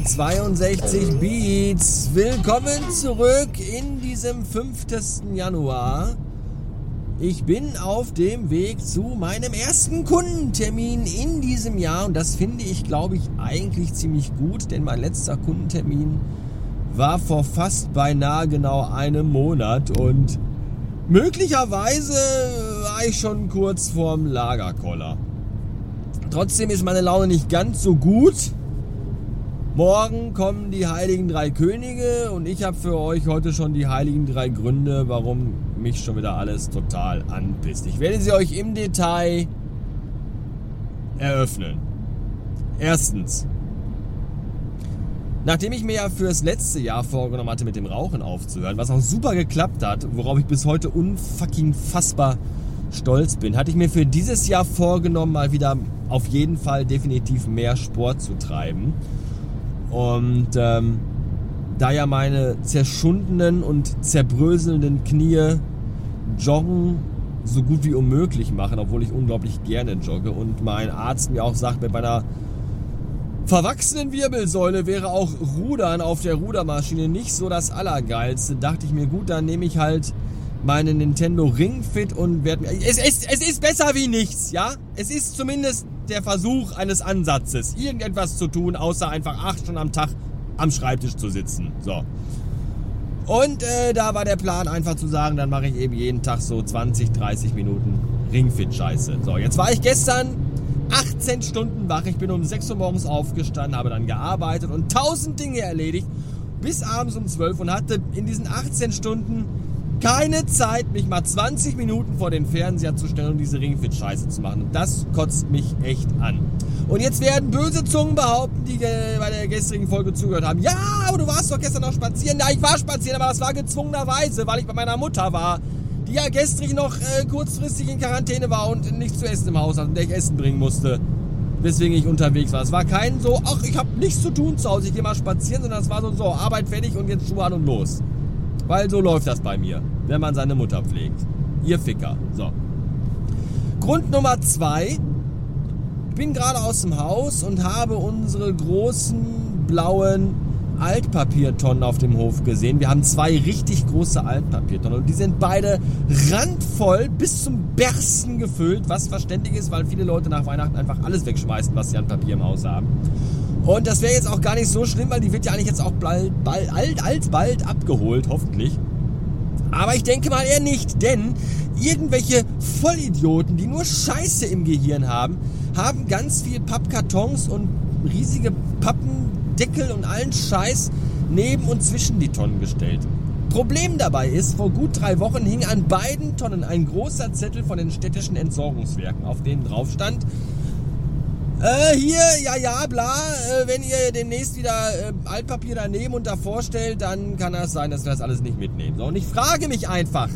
362 Beats. Willkommen zurück in diesem 5. Januar. Ich bin auf dem Weg zu meinem ersten Kundentermin in diesem Jahr und das finde ich, glaube ich, eigentlich ziemlich gut, denn mein letzter Kundentermin war vor fast beinahe genau einem Monat und möglicherweise war ich schon kurz vorm Lagerkoller. Trotzdem ist meine Laune nicht ganz so gut. Morgen kommen die heiligen drei Könige und ich habe für euch heute schon die heiligen drei Gründe, warum mich schon wieder alles total anpisst. Ich werde sie euch im Detail eröffnen. Erstens. Nachdem ich mir ja fürs letzte Jahr vorgenommen hatte, mit dem Rauchen aufzuhören, was auch super geklappt hat, worauf ich bis heute unfucking fassbar stolz bin, hatte ich mir für dieses Jahr vorgenommen, mal wieder auf jeden Fall definitiv mehr Sport zu treiben. Und ähm, da ja meine zerschundenen und zerbröselnden Knie Joggen so gut wie unmöglich machen, obwohl ich unglaublich gerne jogge und mein Arzt mir auch sagt, mit meiner verwachsenen Wirbelsäule wäre auch Rudern auf der Rudermaschine nicht so das Allergeilste. Dachte ich mir, gut, dann nehme ich halt meine Nintendo Ring Fit und werde mir. Es, es, es ist besser wie nichts, ja? Es ist zumindest der Versuch eines Ansatzes, irgendetwas zu tun, außer einfach acht Stunden am Tag am Schreibtisch zu sitzen. So. Und äh, da war der Plan einfach zu sagen, dann mache ich eben jeden Tag so 20, 30 Minuten Ringfit-Scheiße. So, jetzt war ich gestern 18 Stunden wach. Ich bin um 6 Uhr morgens aufgestanden, habe dann gearbeitet und tausend Dinge erledigt bis abends um 12 und hatte in diesen 18 Stunden keine Zeit, mich mal 20 Minuten vor den Fernseher zu stellen und diese Ringfit-Scheiße zu machen. Und das kotzt mich echt an. Und jetzt werden böse Zungen behaupten, die bei der gestrigen Folge zugehört haben. Ja, aber du warst doch gestern noch spazieren. Ja, ich war spazieren, aber das war gezwungenerweise, weil ich bei meiner Mutter war. Die ja gestrig noch äh, kurzfristig in Quarantäne war und nichts zu essen im Haus hat und der ich Essen bringen musste. Weswegen ich unterwegs war. Es war kein so, ach, ich habe nichts zu tun zu Hause, ich gehe mal spazieren, sondern es war so, so, Arbeit fertig und jetzt Schuhe an und los. Weil so läuft das bei mir, wenn man seine Mutter pflegt. Ihr Ficker. So. Grund Nummer zwei. Ich bin gerade aus dem Haus und habe unsere großen blauen Altpapiertonnen auf dem Hof gesehen. Wir haben zwei richtig große Altpapiertonnen und die sind beide randvoll bis zum Bersten gefüllt, was verständlich ist, weil viele Leute nach Weihnachten einfach alles wegschmeißen, was sie an Papier im Haus haben. Und das wäre jetzt auch gar nicht so schlimm, weil die wird ja eigentlich jetzt auch bald, bald, alt, alsbald abgeholt, hoffentlich. Aber ich denke mal eher nicht, denn irgendwelche Vollidioten, die nur Scheiße im Gehirn haben, haben ganz viel Pappkartons und riesige Pappendeckel und allen Scheiß neben und zwischen die Tonnen gestellt. Problem dabei ist, vor gut drei Wochen hing an beiden Tonnen ein großer Zettel von den städtischen Entsorgungswerken, auf dem drauf stand, äh, hier, ja, ja, bla. Äh, wenn ihr demnächst wieder äh, Altpapier daneben und davor stellt, dann kann das sein, dass wir das alles nicht mitnehmen. So, und ich frage mich einfach,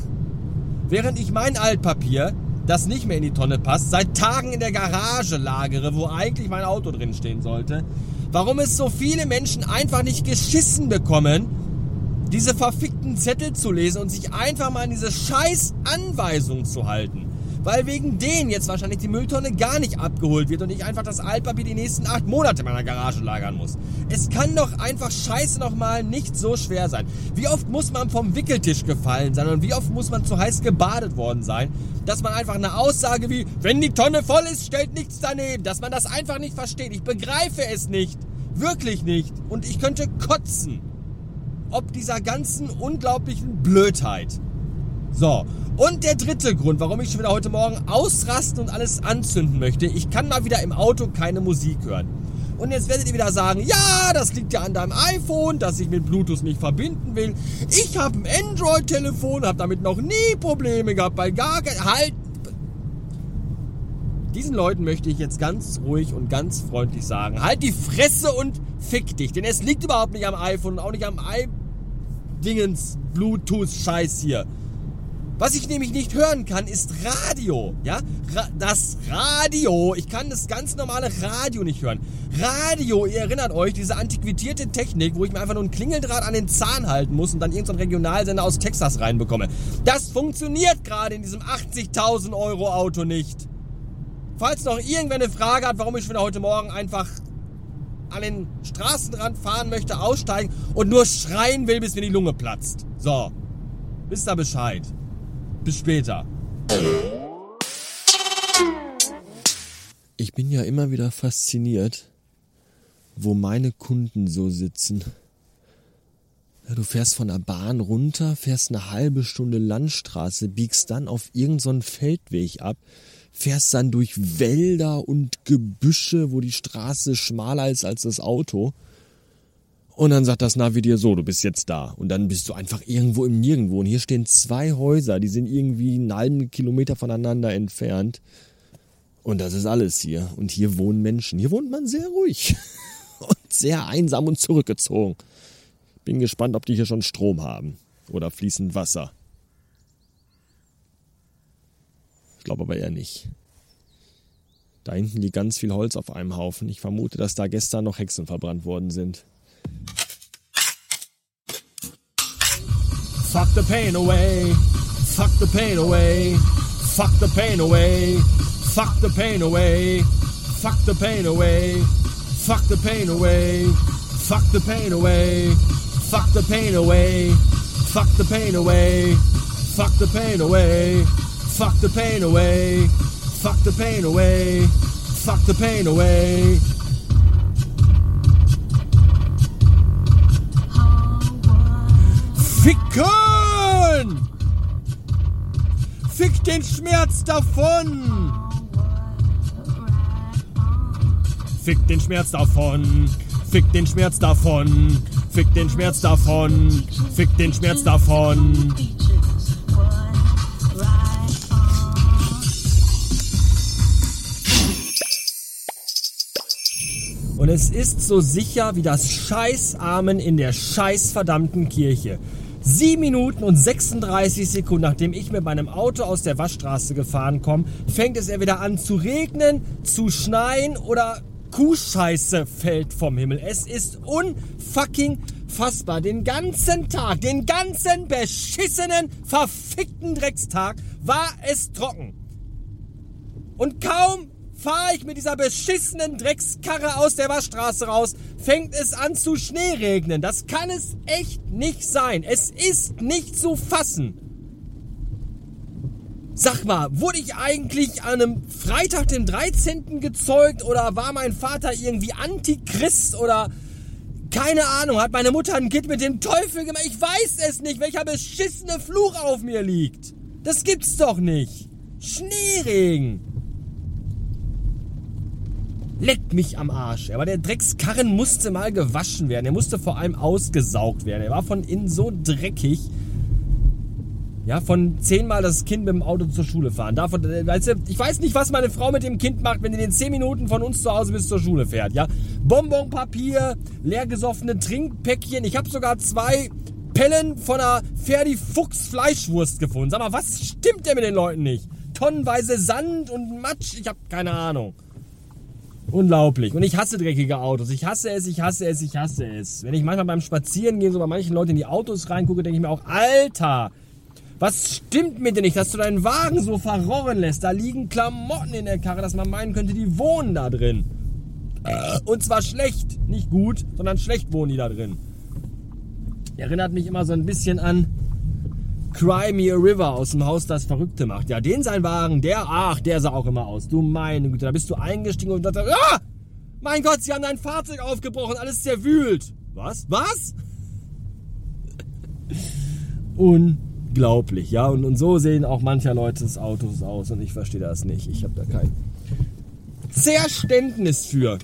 während ich mein Altpapier, das nicht mehr in die Tonne passt, seit Tagen in der Garage lagere, wo eigentlich mein Auto drin stehen sollte, warum es so viele Menschen einfach nicht geschissen bekommen, diese verfickten Zettel zu lesen und sich einfach mal an diese scheiß Anweisung zu halten weil wegen denen jetzt wahrscheinlich die Mülltonne gar nicht abgeholt wird und ich einfach das Altpapier die nächsten acht Monate in meiner Garage lagern muss. Es kann doch einfach scheiße nochmal nicht so schwer sein. Wie oft muss man vom Wickeltisch gefallen sein und wie oft muss man zu heiß gebadet worden sein, dass man einfach eine Aussage wie, wenn die Tonne voll ist, stellt nichts daneben, dass man das einfach nicht versteht. Ich begreife es nicht. Wirklich nicht. Und ich könnte kotzen. Ob dieser ganzen unglaublichen Blödheit. So, und der dritte Grund, warum ich schon wieder heute Morgen ausrasten und alles anzünden möchte, ich kann mal wieder im Auto keine Musik hören. Und jetzt werdet ihr wieder sagen, ja, das liegt ja an deinem iPhone, dass ich mit Bluetooth nicht verbinden will. Ich habe ein Android-Telefon, habe damit noch nie Probleme gehabt, bei gar kein... Halt! Diesen Leuten möchte ich jetzt ganz ruhig und ganz freundlich sagen, halt die Fresse und fick dich, denn es liegt überhaupt nicht am iPhone und auch nicht am i-Dingens Bluetooth-Scheiß hier. Was ich nämlich nicht hören kann, ist Radio. Ja, Ra das Radio. Ich kann das ganz normale Radio nicht hören. Radio, ihr erinnert euch, diese antiquierte Technik, wo ich mir einfach nur einen Klingeldraht an den Zahn halten muss und dann irgendeinen Regionalsender aus Texas reinbekomme. Das funktioniert gerade in diesem 80.000 Euro Auto nicht. Falls noch irgendwer eine Frage hat, warum ich schon heute Morgen einfach an den Straßenrand fahren möchte, aussteigen und nur schreien will, bis mir die Lunge platzt. So, wisst ihr Bescheid. Bis später. Ich bin ja immer wieder fasziniert, wo meine Kunden so sitzen. Du fährst von der Bahn runter, fährst eine halbe Stunde Landstraße, biegst dann auf irgendeinen so Feldweg ab, fährst dann durch Wälder und Gebüsche, wo die Straße schmaler ist als das Auto. Und dann sagt das Navi dir so, du bist jetzt da. Und dann bist du einfach irgendwo im Nirgendwo. Und hier stehen zwei Häuser, die sind irgendwie einen halben Kilometer voneinander entfernt. Und das ist alles hier. Und hier wohnen Menschen. Hier wohnt man sehr ruhig. Und sehr einsam und zurückgezogen. Bin gespannt, ob die hier schon Strom haben. Oder fließend Wasser. Ich glaube aber eher nicht. Da hinten liegt ganz viel Holz auf einem Haufen. Ich vermute, dass da gestern noch Hexen verbrannt worden sind. Fuck the pain away. Fuck the pain away. Fuck the pain away. Fuck the pain away. Fuck the pain away. Fuck the pain away. Fuck the pain away. Fuck the pain away. Fuck the pain away. Fuck the pain away. Fuck the pain away. Fuck the pain away. Fuck the pain away. Ficken! Fick den Schmerz davon! Fick den Schmerz davon! Fick den Schmerz davon! Fick den Schmerz davon! Fick den Schmerz davon! Und es ist so sicher wie das Scheißamen in der scheißverdammten Kirche. 7 Minuten und 36 Sekunden, nachdem ich mit meinem Auto aus der Waschstraße gefahren komme, fängt es entweder an zu regnen, zu schneien oder Kuhscheiße fällt vom Himmel. Es ist unfucking fassbar. Den ganzen Tag, den ganzen beschissenen, verfickten Dreckstag war es trocken. Und kaum fahre ich mit dieser beschissenen Dreckskarre aus der Waschstraße raus, fängt es an zu Schneeregnen. Das kann es echt nicht sein. Es ist nicht zu fassen. Sag mal, wurde ich eigentlich an einem Freitag, dem 13. gezeugt oder war mein Vater irgendwie Antichrist oder keine Ahnung, hat meine Mutter ein Kind mit dem Teufel gemacht? Ich weiß es nicht, welcher beschissene Fluch auf mir liegt. Das gibt's doch nicht. Schneeregen. Leck mich am Arsch. Aber der Dreckskarren musste mal gewaschen werden. Er musste vor allem ausgesaugt werden. Er war von innen so dreckig. Ja, von zehnmal das Kind mit dem Auto zur Schule fahren. Davon, äh, weißt du, ich weiß nicht, was meine Frau mit dem Kind macht, wenn die den zehn Minuten von uns zu Hause bis zur Schule fährt. Ja, Bonbonpapier, leergesoffene Trinkpäckchen. Ich habe sogar zwei Pellen von einer Ferdi Fuchs Fleischwurst gefunden. Sag mal, was stimmt denn mit den Leuten nicht? Tonnenweise Sand und Matsch. Ich habe keine Ahnung. Unglaublich. Und ich hasse dreckige Autos. Ich hasse es, ich hasse es, ich hasse es. Wenn ich manchmal beim Spazierengehen so bei manchen Leuten in die Autos reingucke, denke ich mir auch, Alter, was stimmt mit dir nicht, dass du deinen Wagen so verrohren lässt? Da liegen Klamotten in der Karre, dass man meinen könnte, die wohnen da drin. Und zwar schlecht. Nicht gut, sondern schlecht wohnen die da drin. Erinnert mich immer so ein bisschen an Cry Me a River aus dem Haus, das Verrückte macht. Ja, den sein Wagen, der, ach, der sah auch immer aus. Du meine Güte, da bist du eingestiegen und dachte, ah! Mein Gott, sie haben dein Fahrzeug aufgebrochen, alles zerwühlt. Was? Was? Unglaublich, ja. Und, und so sehen auch mancher Leute Autos aus und ich verstehe das nicht. Ich habe da kein Verständnis für.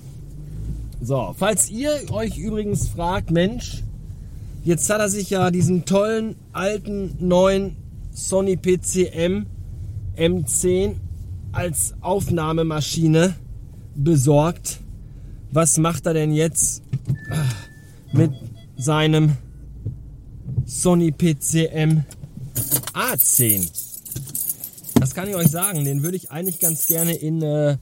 So, falls ihr euch übrigens fragt, Mensch, Jetzt hat er sich ja diesen tollen alten neuen Sony PCM M10 als Aufnahmemaschine besorgt. Was macht er denn jetzt mit seinem Sony PCM A10? Das kann ich euch sagen. Den würde ich eigentlich ganz gerne in äh,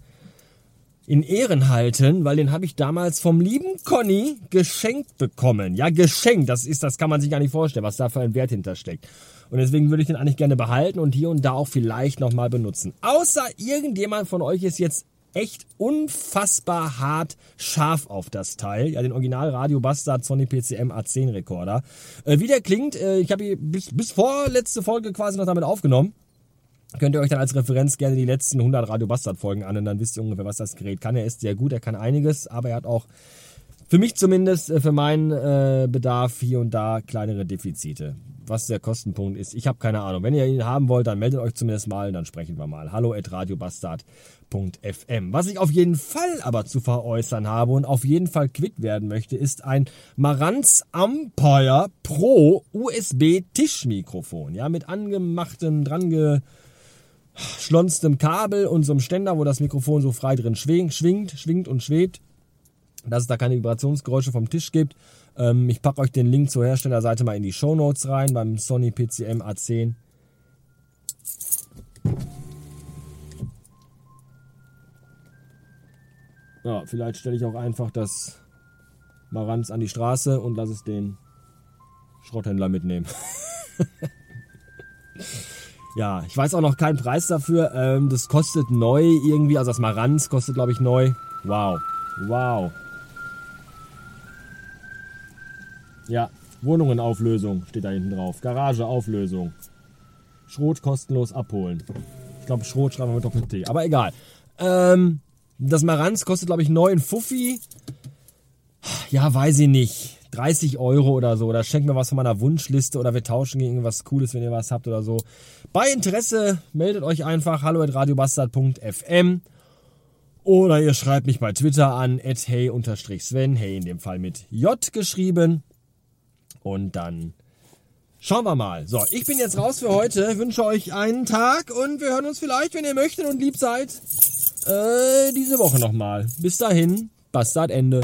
in Ehren halten, weil den habe ich damals vom lieben Conny geschenkt bekommen. Ja, geschenkt, das ist, das kann man sich gar nicht vorstellen, was da für ein Wert hintersteckt. Und deswegen würde ich den eigentlich gerne behalten und hier und da auch vielleicht nochmal benutzen. Außer irgendjemand von euch ist jetzt echt unfassbar hart scharf auf das Teil. Ja, den Original Radio Bastard Sony PCM A10 Rekorder. Äh, wie der klingt, äh, ich habe bis, bis vor letzte Folge quasi noch damit aufgenommen. Könnt ihr euch dann als Referenz gerne die letzten 100 Radio Bastard Folgen an und dann wisst ihr ungefähr, was das Gerät kann. Er ist sehr gut, er kann einiges, aber er hat auch für mich zumindest, äh, für meinen äh, Bedarf hier und da kleinere Defizite. Was der Kostenpunkt ist, ich habe keine Ahnung. Wenn ihr ihn haben wollt, dann meldet euch zumindest mal, dann sprechen wir mal. Hallo at radiobastard.fm. Was ich auf jeden Fall aber zu veräußern habe und auf jeden Fall quitt werden möchte, ist ein Marantz Empire Pro USB Tischmikrofon. Ja, mit angemachtem, dran geschlonstem Kabel und so einem Ständer, wo das Mikrofon so frei drin schwingt, schwingt, und schwebt dass es da keine Vibrationsgeräusche vom Tisch gibt. Ähm, ich packe euch den Link zur Herstellerseite mal in die Show Notes rein beim Sony PCM A10. Ja, vielleicht stelle ich auch einfach das Marantz an die Straße und lasse es den Schrotthändler mitnehmen. ja, ich weiß auch noch keinen Preis dafür. Ähm, das kostet neu irgendwie, also das Marantz kostet glaube ich neu. Wow, wow. Ja, Wohnungenauflösung steht da hinten drauf. Garageauflösung. Schrot kostenlos abholen. Ich glaube, Schrot schreiben wir mit Doppel-T. Aber egal. Ähm, das Marantz kostet, glaube ich, 9 Fuffi. Ja, weiß ich nicht. 30 Euro oder so. Oder schenkt mir was von meiner Wunschliste oder wir tauschen gegen irgendwas Cooles, wenn ihr was habt oder so. Bei Interesse meldet euch einfach hallo oder ihr schreibt mich bei Twitter an at hey-sven, hey in dem Fall mit J geschrieben. Und dann schauen wir mal. So, ich bin jetzt raus für heute. Wünsche euch einen Tag und wir hören uns vielleicht, wenn ihr möchtet und lieb seid, äh, diese Woche nochmal. Bis dahin, Bastard Ende.